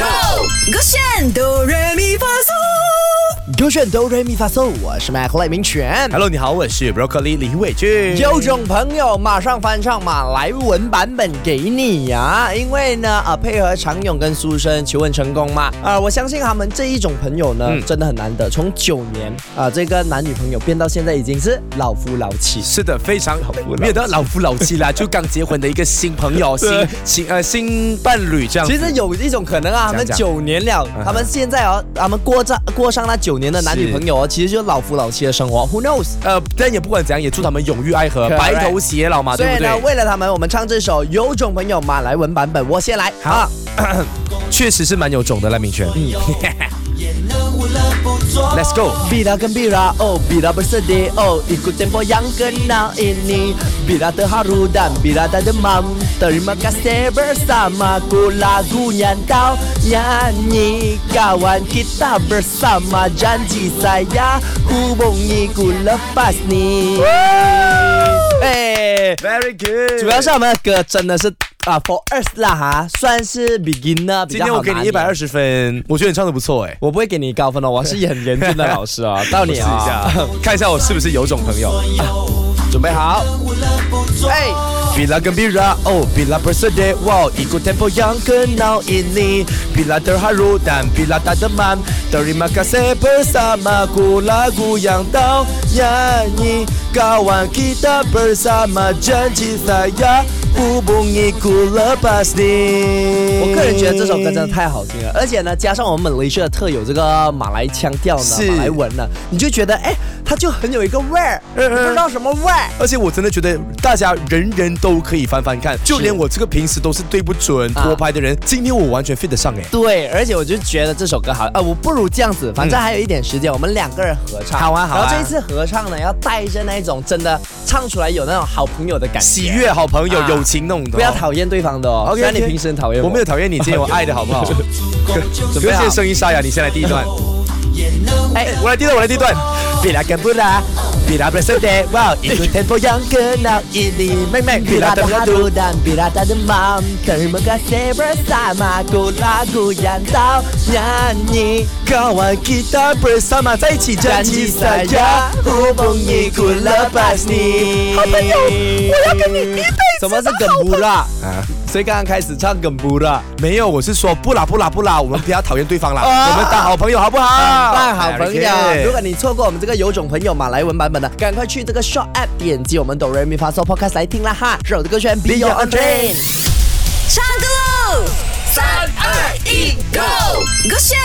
Go，勾选哆来咪发嗦，勾选哆瑞咪发嗦，我是麦克赖明全。Hello，你好，我是 Broccoli 李伟俊。有种朋友马上翻唱马来文版本给你呀、因为呢，啊，配合常勇跟苏生求婚成功嘛，啊，我相信他们这一种朋友呢，嗯真的很难得，从九年啊，这个男女朋友变到现在已经是老夫老妻。是的，非常没有到老夫老妻啦，就刚结婚的一个新朋友、新新呃新伴侣这样。其实有一种可能啊，他们九年了，他们现在哦，他们过上过上那九年的男女朋友哦，其实就是老夫老妻的生活。Who knows？呃，但也不管怎样，也祝他们永浴爱河，白头偕老嘛，所以呢，对不对？为了他们，我们唱这首《有种朋友》马来文版本。我先来，好，确实是蛮有种的赖明权。Let's go。 Bila gembira, oh bila bersedih, oh ikut tempo yang kenal ini Bila terharu dan bila tak demam Terima kasih bersamaku lagunya kau nyanyi Kawan kita bersama janji saya hubungi ku lepas ni 哎 Very good。主要是我们的歌真的是 啊，for us 啦哈，算是 beginner 比较今天我给你一百二十，分，我觉得你唱的不错哎。我不会给你高分哦，我是很严峻的老师啊，到你试一啊，下，看一下我是不是有种朋友。准备好，哎。Bila gembira, oh bila bersedih, wow ikut tempo yang kenal ini. Bila terharu dan bila tak demam, terima kasih bersamaku lagu yang kau nyanyi. Kawan kita bersama janji saya ku lepas. 我个人觉得这首歌真的太好听了，而且呢，加上我们马来西亚特有这个马来腔调呢，是马来文呢，你就觉得哎，它就很有一个味儿，不知道什么味儿。而且我真的觉得大家人人都可以翻翻看，就连我这个平时都是对不准啊拖拍的人，今天我完全 fit 得上哎。对，而且我就觉得这首歌好，呃，我不如这样子，反正还有一点时间，我们两个人合唱。好啊好啊然后这一次合唱呢，要带着那一种真的唱出来有那种好朋友的感觉，喜悦、好朋友、啊友情那种的哦，不要讨厌对方的哦。OK，虽然你平时很讨厌我没有讨厌你，今天我爱的好不好？准备好声音沙哑，你先来第一段。哎，我来第一段，我来第一段。Bila gembira, bila bersedih, wow ikut tempo yang kenal ini. Bila terharu dan bila tak demam, terima kasih bersamaku lagu yang kau nyanyi. Kawan kita bersama 在一起 Janji saya hubungi ku lepas. 好朋友我要跟你一什么是 gembura？啊，所以刚刚开始唱 gembura。没有，我是说不啦不啦不啦，我们不要讨厌对方啦，啊我们当好朋友好不好？当好朋友 OK，如果你错过我们这个有种朋友马来文版本的，赶快去这个 Short App 点击我们哆瑞咪发嗦 Podcast 来听啦哈！这首的歌选 Be Your Own Train。唱歌喽！三二一，Go，勾选哆来